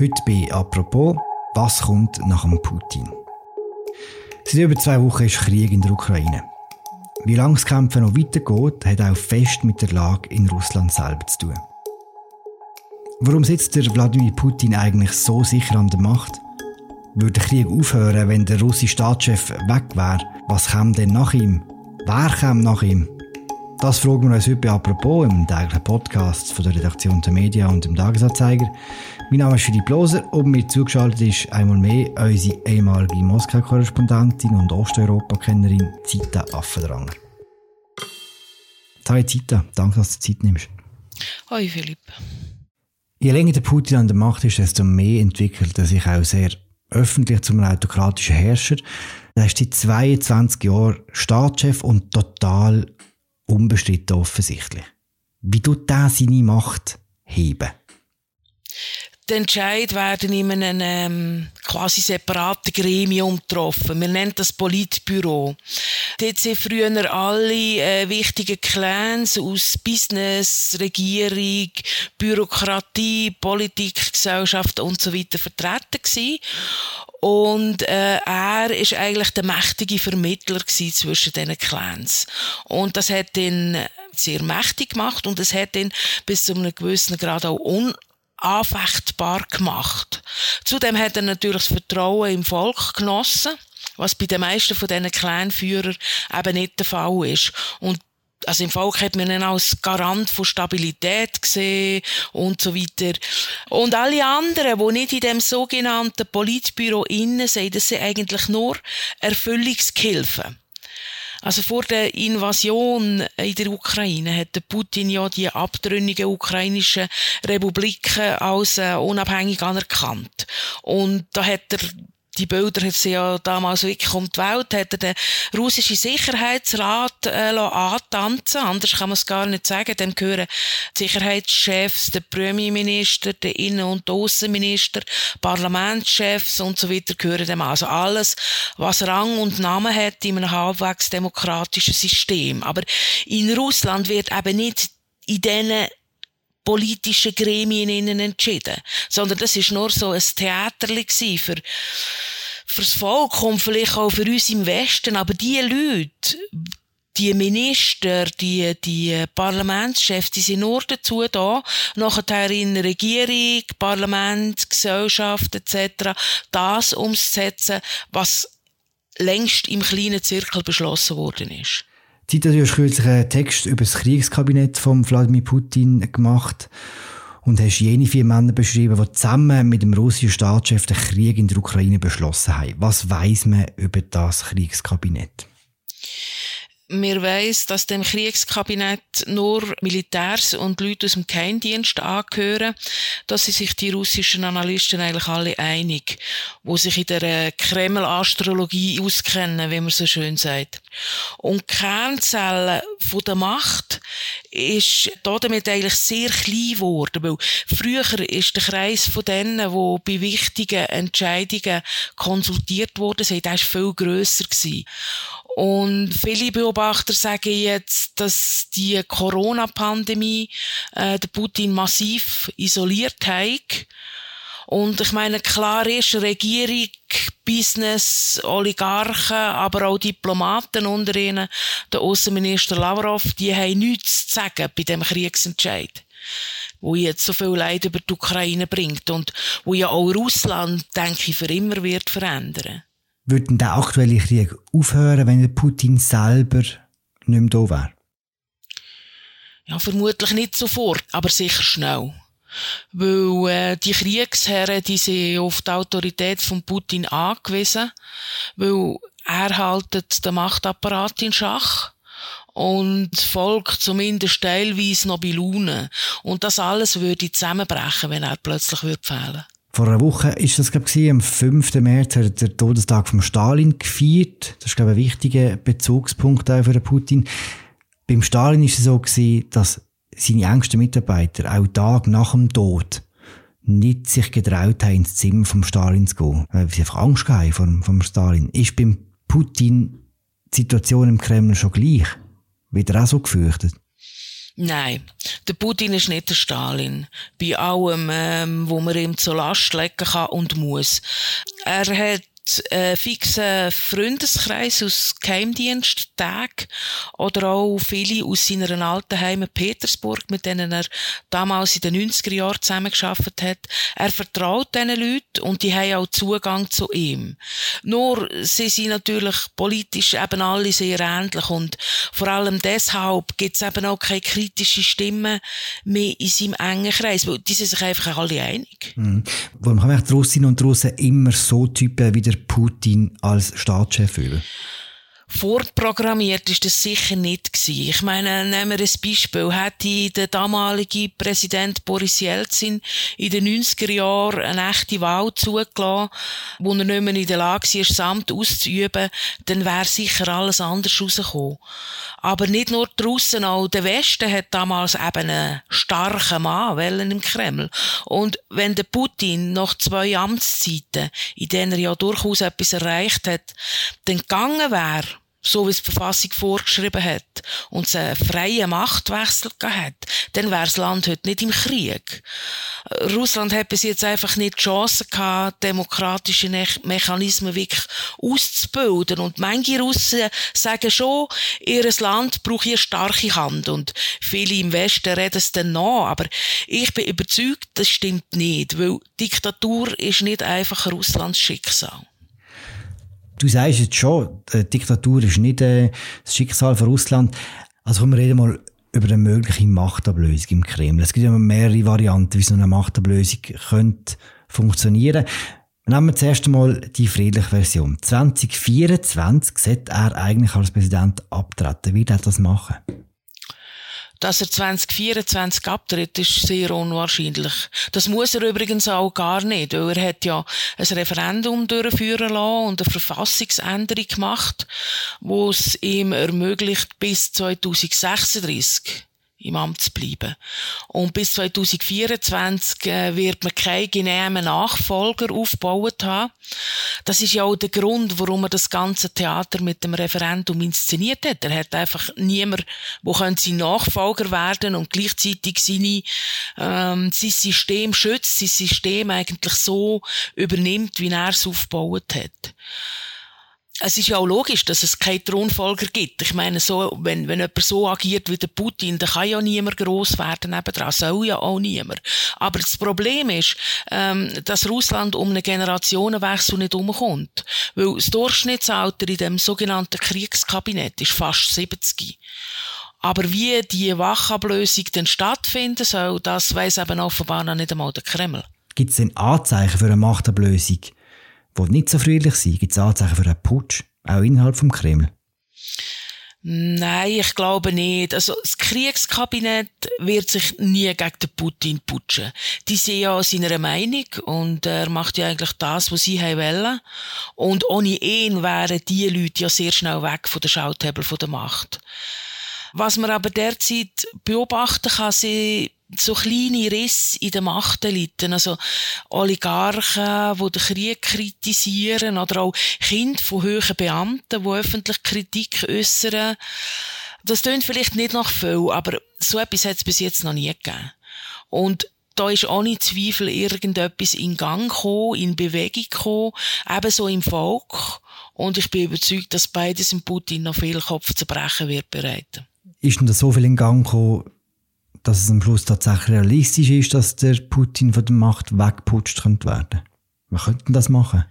Heute bei «Apropos», was kommt nach dem Putin? Seit über zwei Wochen ist Krieg in der Ukraine. Wie lange das Kämpfen noch weitergeht, hat auch fest mit der Lage in Russland selber zu tun. Warum sitzt der Wladimir Putin eigentlich so sicher an der Macht? Würde der Krieg aufhören, wenn der russische Staatschef weg wäre? Was käme denn nach ihm? Wer käme nach ihm? Das fragen wir uns heute bei «Apropos» im täglichen Podcast von der Redaktion der Medien und dem Tagesanzeiger. Mein Name ist Philipp Loser und mir zugeschaltet ist einmal mehr unsere ehemalige Moskau-Korrespondentin und Osteuropa-Kennerin Zita Affendranger. Hi Zita, danke, dass du Zeit nimmst. Hoi Philipp. Je länger der Putin an der Macht ist, desto mehr entwickelt er sich auch sehr öffentlich zum autokratischen Herrscher. Er ist seit 22 Jahren Staatschef und total unbestritten offensichtlich. Wie tut der seine Macht heben? Die Entscheid werden in einem ähm, quasi separaten Gremium getroffen. Wir nennen das Politbüro. Dort sind früher alle äh, wichtigen Clans aus Business, Regierung, Bürokratie, Politik, Gesellschaft und so weiter vertreten gewesen. Und äh, er ist eigentlich der mächtige Vermittler zwischen diesen Clans. Und das hat ihn sehr mächtig gemacht und es hat ihn bis zu einem gewissen Grad auch un anfechtbar gemacht. Zudem hat er natürlich das Vertrauen im Volk genossen, was bei den meisten von diesen Kleinführern eben nicht der Fall ist. Und also im Volk hat man ihn als Garant von Stabilität gesehen und so weiter. Und alle anderen, die nicht in dem sogenannten Politbüro innen sind, das sind eigentlich nur Erfüllungshilfen. Also vor der Invasion in der Ukraine hat der Putin ja die abtrünnigen ukrainischen Republiken als äh, unabhängig anerkannt. Und da hat er die Bilder hat sie ja damals wirklich um die Welt, hat er den russischen Sicherheitsrat äh, antanzen. Anders kann man es gar nicht sagen, dem gehören die Sicherheitschefs, der Premierminister, der Innen- und Außenminister, Parlamentschefs und so weiter gehören dem. Also alles, was Rang und Namen hat in einem halbwegs demokratischen System. Aber in Russland wird eben nicht in diesen politischen Gremien innen entschieden, sondern das ist nur so ein Theaterli für fürs Volk und vielleicht auch für uns im Westen, aber die Leute, die Minister, die, die Parlamentschefs, die sind nur dazu da, nachher in Regierung, Parlament, Gesellschaft etc. das umzusetzen, was längst im kleinen Zirkel beschlossen worden ist. Zeit, du hast kürzlich einen Text über das Kriegskabinett von Wladimir Putin gemacht und hast jene vier Männer beschrieben, die zusammen mit dem russischen Staatschef den Krieg in der Ukraine beschlossen haben. Was weiß man über das Kriegskabinett? Mir weiss, dass dem Kriegskabinett nur Militärs und Leute aus dem Geheimdienst angehören. Da sind sich die russischen Analysten eigentlich alle einig, wo sich in der äh, Kreml-Astrologie auskennen, wie man so schön sagt. Und die Kernzelle von der Macht ist damit eigentlich sehr klein geworden, weil früher ist der Kreis von denen, die bei wichtigen Entscheidungen konsultiert wurden, ist viel grösser gewesen. Und viele Beobachter sagen jetzt, dass die Corona-Pandemie äh, den Putin massiv isoliert hat. Und ich meine, klar ist, Regierung, Business, Oligarchen, aber auch Diplomaten unter ihnen, der Außenminister Lavrov, die haben nichts zu sagen bei dem Kriegsentscheid wo jetzt so viel Leid über die Ukraine bringt und wo ja auch Russland, denke ich, für immer wird verändern. Würde der aktuelle Krieg aufhören, wenn Putin selber nicht mehr da wäre? Ja, vermutlich nicht sofort, aber sicher schnell. Weil äh, die Kriegsherren, die sind auf die Autorität von Putin angewiesen, weil er haltet den Machtapparat in Schach und Volk zumindest teilweise noch bei Laune. Und das alles würde zusammenbrechen, wenn er plötzlich würde fehlen vor einer Woche ist das, glaube ich, am 5. März hat er den Todestag von Stalin gefeiert. Das ist, glaube ich, ein wichtiger Bezugspunkt auch für den Putin. Beim Stalin ist es so gewesen, dass seine engsten Mitarbeiter auch Tag nach dem Tod nicht sich getraut haben, ins Zimmer vom Stalin zu gehen, weil sie einfach Angst haben vom, vom Stalin. Ist beim Putin die Situation im Kreml schon gleich? Wird er auch so gefürchtet? Nein, der Putin ist nicht der Stalin. Bei allem, ähm, wo man ihm zur Last legen kann und muss. Er hat einen fixen Freundeskreis aus Geheimdiensttag oder auch viele aus seiner alten Heimat Petersburg, mit denen er damals in den 90er Jahren zusammengearbeitet hat. Er vertraut diesen Leuten und die haben auch Zugang zu ihm. Nur, sie sind natürlich politisch eben alle sehr ähnlich und vor allem deshalb gibt es eben auch keine kritischen Stimmen mehr in seinem engen Kreis, weil die sind sich einfach alle einig. Mhm. Warum haben die Russinnen und Russen immer so Typen wie der Putin als Staatschef über? Vorprogrammiert ist das sicher nicht gewesen. Ich meine, nehmen wir ein Beispiel. Hätte der damalige Präsident Boris Jelzin in den 90er Jahren eine echte Wahl zugelassen, wo er nicht mehr in der Lage war, das Amt auszuüben, dann wäre sicher alles anders rausgekommen. Aber nicht nur die Russen, auch der Westen hat damals eben einen starken Mann im Kreml. Und wenn der Putin nach zwei Amtszeiten, in denen er ja durchaus etwas erreicht hat, dann gegangen wäre, so wie es die Verfassung vorgeschrieben hat, und es einen freien Machtwechsel hat, dann wäre das Land heute nicht im Krieg. Russland hat bis jetzt einfach nicht die Chance gehabt, demokratische Mechanismen wirklich auszubilden. Und manche Russen sagen schon, ihr Land braucht eine starke Hand. Und viele im Westen reden es dann nach. Aber ich bin überzeugt, das stimmt nicht, weil Diktatur ist nicht einfach Russlands Schicksal. Du sagst jetzt schon, die Diktatur ist nicht äh, das Schicksal von Russland. Also kommen wir reden mal über eine mögliche Machtablösung im Kreml. Es gibt ja mehrere Varianten, wie so eine Machtablösung könnte funktionieren. Nehmen wir zuerst einmal die friedliche Version. 2024 sollte er eigentlich als Präsident abtreten. Wie wird er das machen? Dass er 2024 abtritt, ist sehr unwahrscheinlich. Das muss er übrigens auch gar nicht, weil er hat ja ein Referendum durchführen lassen und eine Verfassungsänderung gemacht, wo es ihm ermöglicht, bis 2036 im Amt zu bleiben. Und bis 2024 äh, wird man keinen genehmen Nachfolger aufgebaut haben. Das ist ja auch der Grund, warum er das ganze Theater mit dem Referendum inszeniert hat. Er hat einfach niemand, wo sein Nachfolger werden und gleichzeitig seine, ähm, sein System schützt, sein System eigentlich so übernimmt, wie er es aufgebaut hat es ist ja auch logisch, dass es keinen Thronfolger gibt. Ich meine, so, wenn, wenn jemand so agiert wie der Putin, dann kann ja niemand gross werden nebendran. Soll ja auch niemand. Aber das Problem ist, ähm, dass Russland um einen Generationenwechsel nicht umkommt. Weil das Durchschnittsalter in dem sogenannten Kriegskabinett ist fast 70. Aber wie die Wachablösung denn stattfinden soll, das weiss eben offenbar noch nicht einmal der Kreml. Gibt es denn Anzeichen für eine Machtablösung? Die nicht so friedlich sind? Gibt es Anzeichen für einen Putsch, auch innerhalb vom Kreml? Nein, ich glaube nicht. Also das Kriegskabinett wird sich nie gegen den Putin putschen. Die sind ja seiner Meinung und er macht ja eigentlich das, was sie wollen. Und ohne ihn wären die Leute ja sehr schnell weg von der Schautebel der Macht. Was man aber derzeit beobachten kann, sind so kleine Risse in den Machteliten, also Oligarchen, die den Krieg kritisieren oder auch Kinder von hohen Beamten, die öffentlich Kritik äußern. Das tönt vielleicht nicht nach viel, aber so etwas hat es bis jetzt noch nie gegeben. Und da ist ohne Zweifel irgendetwas in Gang gekommen, in Bewegung gekommen, ebenso im Volk. Und ich bin überzeugt, dass beides im Putin noch viel Kopf zu brechen wird bereiten. Ist denn da so viel in Gang gekommen, dass es am Schluss tatsächlich realistisch ist, dass der Putin von der Macht wegputscht könnte. Wir könnten das machen.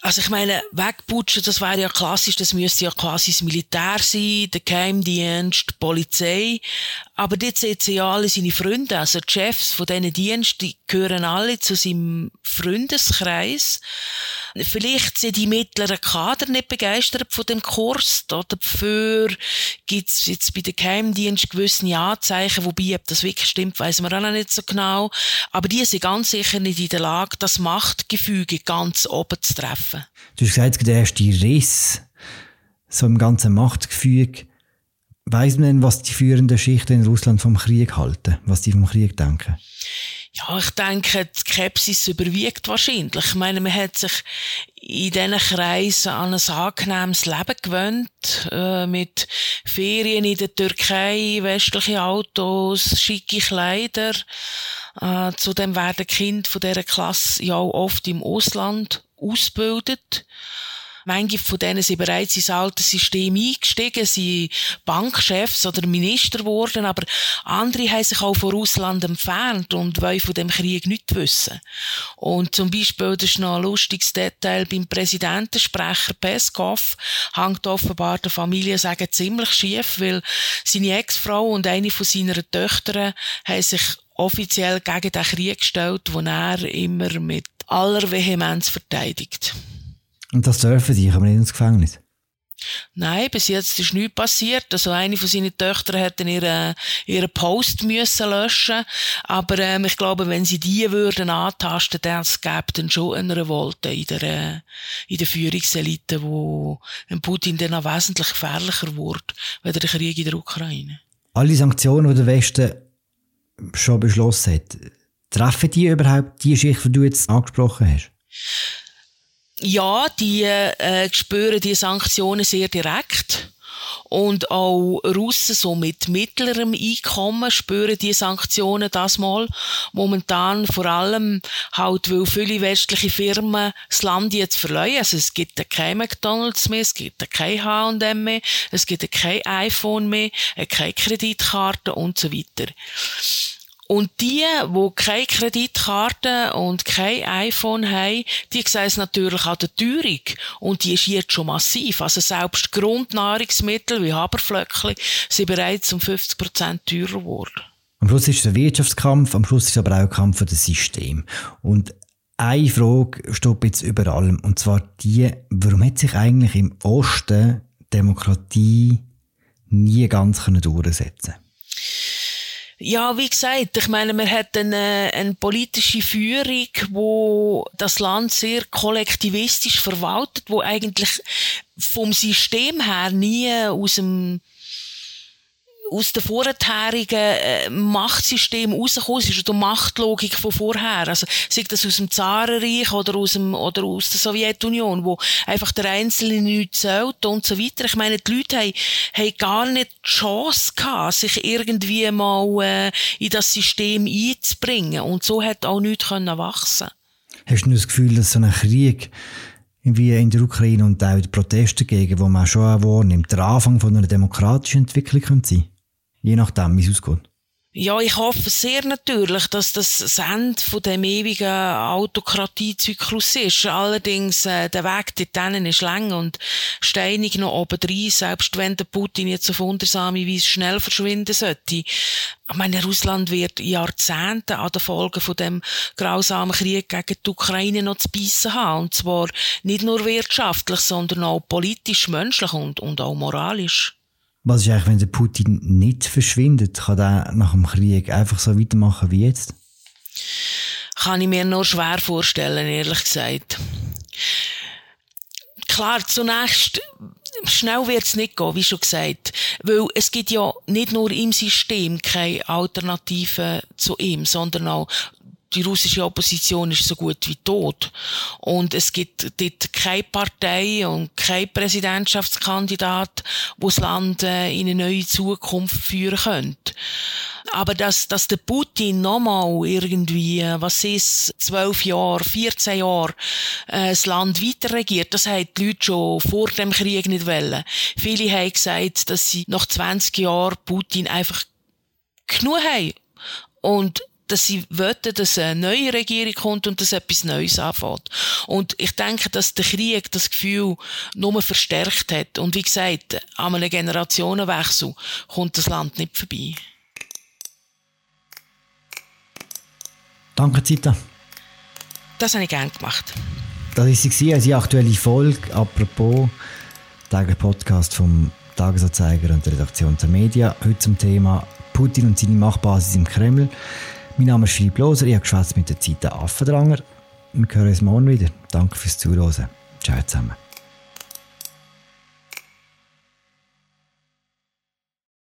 Also ich meine, wegputschen, das wäre ja klassisch, das müsste ja quasi das Militär sein, der Geheimdienst, die Polizei. Aber dort sitzen ja alle seine Freunde, also die Chefs von diesen Diensten, die gehören alle zu seinem Freundeskreis. Vielleicht sind die mittleren Kader nicht begeistert von dem Kurs. Dafür gibt es jetzt bei den Geheimdiensten gewisse Anzeichen, wobei, ob das wirklich stimmt, weiß man auch noch nicht so genau. Aber die sind ganz sicher nicht in der Lage, das Machtgefüge ganz oben zu treffen. Du hast gesagt, der erste Riss so im ganzen Machtgefüge. Weiss man denn, was die führenden Schichten in Russland vom Krieg halten? Was die vom Krieg denken? Ja, ich denke, die Skepsis überwiegt wahrscheinlich. Ich meine, man hat sich in diesen Kreisen an ein angenehmes Leben gewöhnt, äh, mit Ferien in der Türkei, westliche Autos, schicke Kleider. Äh, zudem werden Kinder von dieser Klasse ja auch oft im Ausland ausgebildet. Manche von denen sind bereits ins alte System eingestiegen, sind Bankchefs oder Minister geworden, aber andere haben sich auch von Russland entfernt und wollen von dem Krieg nichts wissen. Und zum Beispiel, das ist noch ein lustiges Detail, beim Präsidentensprecher Peskov hängt offenbar der Familie sagen ziemlich schief, weil seine Ex-Frau und eine von seinen Töchtern haben sich offiziell gegen den Krieg gestellt, den er immer mit aller Vehemenz verteidigt. Und das dürfen sie, aber nicht ins Gefängnis? Nein, bis jetzt ist nichts passiert. Also eine von seinen Töchtern hat dann ihren, ihren Post müssen löschen. Aber ähm, ich glaube, wenn sie die würden antasten, dann gäbe dann schon eine Revolte in der, äh, in der Führungselite, wo Putin dann auch wesentlich gefährlicher wird, als der Krieg in der Ukraine. Alle Sanktionen, die der Westen schon beschlossen hat, treffen die überhaupt die Schicht, die du jetzt angesprochen hast? ja, die äh, spüren die Sanktionen sehr direkt. Und auch Russen so mit mittlerem Einkommen spüren die Sanktionen das mal. Momentan vor allem halt, weil viele westliche Firmen das Land jetzt verleihen. Also es gibt kein McDonalds mehr, es gibt kein H&M mehr, es gibt kein iPhone mehr, keine Kreditkarte und so weiter. Und die, die keine Kreditkarte und kein iPhone haben, die sehen es natürlich an der Teuerung. Und die ist jetzt schon massiv. Also selbst Grundnahrungsmittel wie Haberflöckchen sind bereits um 50 Prozent teurer geworden. Am Schluss ist es ein Wirtschaftskampf, am Schluss ist es aber auch ein Kampf für das System. Und eine Frage steht jetzt über allem, und zwar die, warum hat sich eigentlich im Osten Demokratie nie ganz durchsetzen können? Ja, wie gesagt, ich meine, man hat eine, eine politische Führung, wo das Land sehr kollektivistisch verwaltet, wo eigentlich vom System her nie aus dem aus den vorherigen äh, Machtsystem rausgekommen ist, ist die Machtlogik von vorher. Also, sei das aus dem Zarenreich oder aus, dem, oder aus der Sowjetunion, wo einfach der Einzelne nichts zählt und so weiter. Ich meine, die Leute haben, haben gar nicht die Chance gehabt, sich irgendwie mal äh, in das System einzubringen. Und so hat auch nichts können wachsen Hast du das Gefühl, dass so ein Krieg wie in der Ukraine und auch die Proteste dagegen, wo man schon auch wahrnimmt, der Anfang von einer demokratischen Entwicklung könnte sein? Je nachdem, wie es ausgeht. Ja, ich hoffe sehr natürlich, dass das Ende von dem ewigen Autokratiezyklus ist. Allerdings, äh, der Weg dorthin ist lang und steinig noch oben drin, selbst wenn der Putin jetzt auf wundersame Weise schnell verschwinden sollte. Ich meine, Russland wird Jahrzehnte an den Folgen von dem grausamen Krieg gegen die Ukraine noch zu beißen haben. Und zwar nicht nur wirtschaftlich, sondern auch politisch, menschlich und, und auch moralisch. Was ist eigentlich, wenn der Putin nicht verschwindet? Kann er nach dem Krieg einfach so weitermachen wie jetzt? Kann ich mir nur schwer vorstellen, ehrlich gesagt. Klar, zunächst, schnell wird es nicht gehen, wie schon gesagt. Weil es gibt ja nicht nur im System keine Alternative zu ihm, sondern auch die russische Opposition ist so gut wie tot. Und es gibt dort keine Partei und kein Präsidentschaftskandidat, wo das Land äh, in eine neue Zukunft führen könnte. Aber dass, dass der Putin nochmal irgendwie, äh, was ist, zwölf Jahre, 14 Jahre, äh, das Land weiter regiert, das haben die Leute schon vor dem Krieg nicht wollen. Viele haben gesagt, dass sie nach 20 Jahren Putin einfach genug haben. Und dass sie wollen, dass eine neue Regierung kommt und dass etwas Neues anfängt. Und ich denke, dass der Krieg das Gefühl nur verstärkt hat. Und wie gesagt, an einem Generationenwechsel kommt das Land nicht vorbei. Danke, Zita. Das habe ich gerne gemacht. Das war sie, unsere aktuelle Folge. Apropos, der Podcast vom Tagesanzeiger und der Redaktion der Media. Heute zum Thema Putin und seine Machtbasis im Kreml. Mein Name ist Philipp Loser, ich habe mit der Zeit Affendranger. Wir hören uns morgen wieder. Danke fürs Zuhören. Ciao zusammen.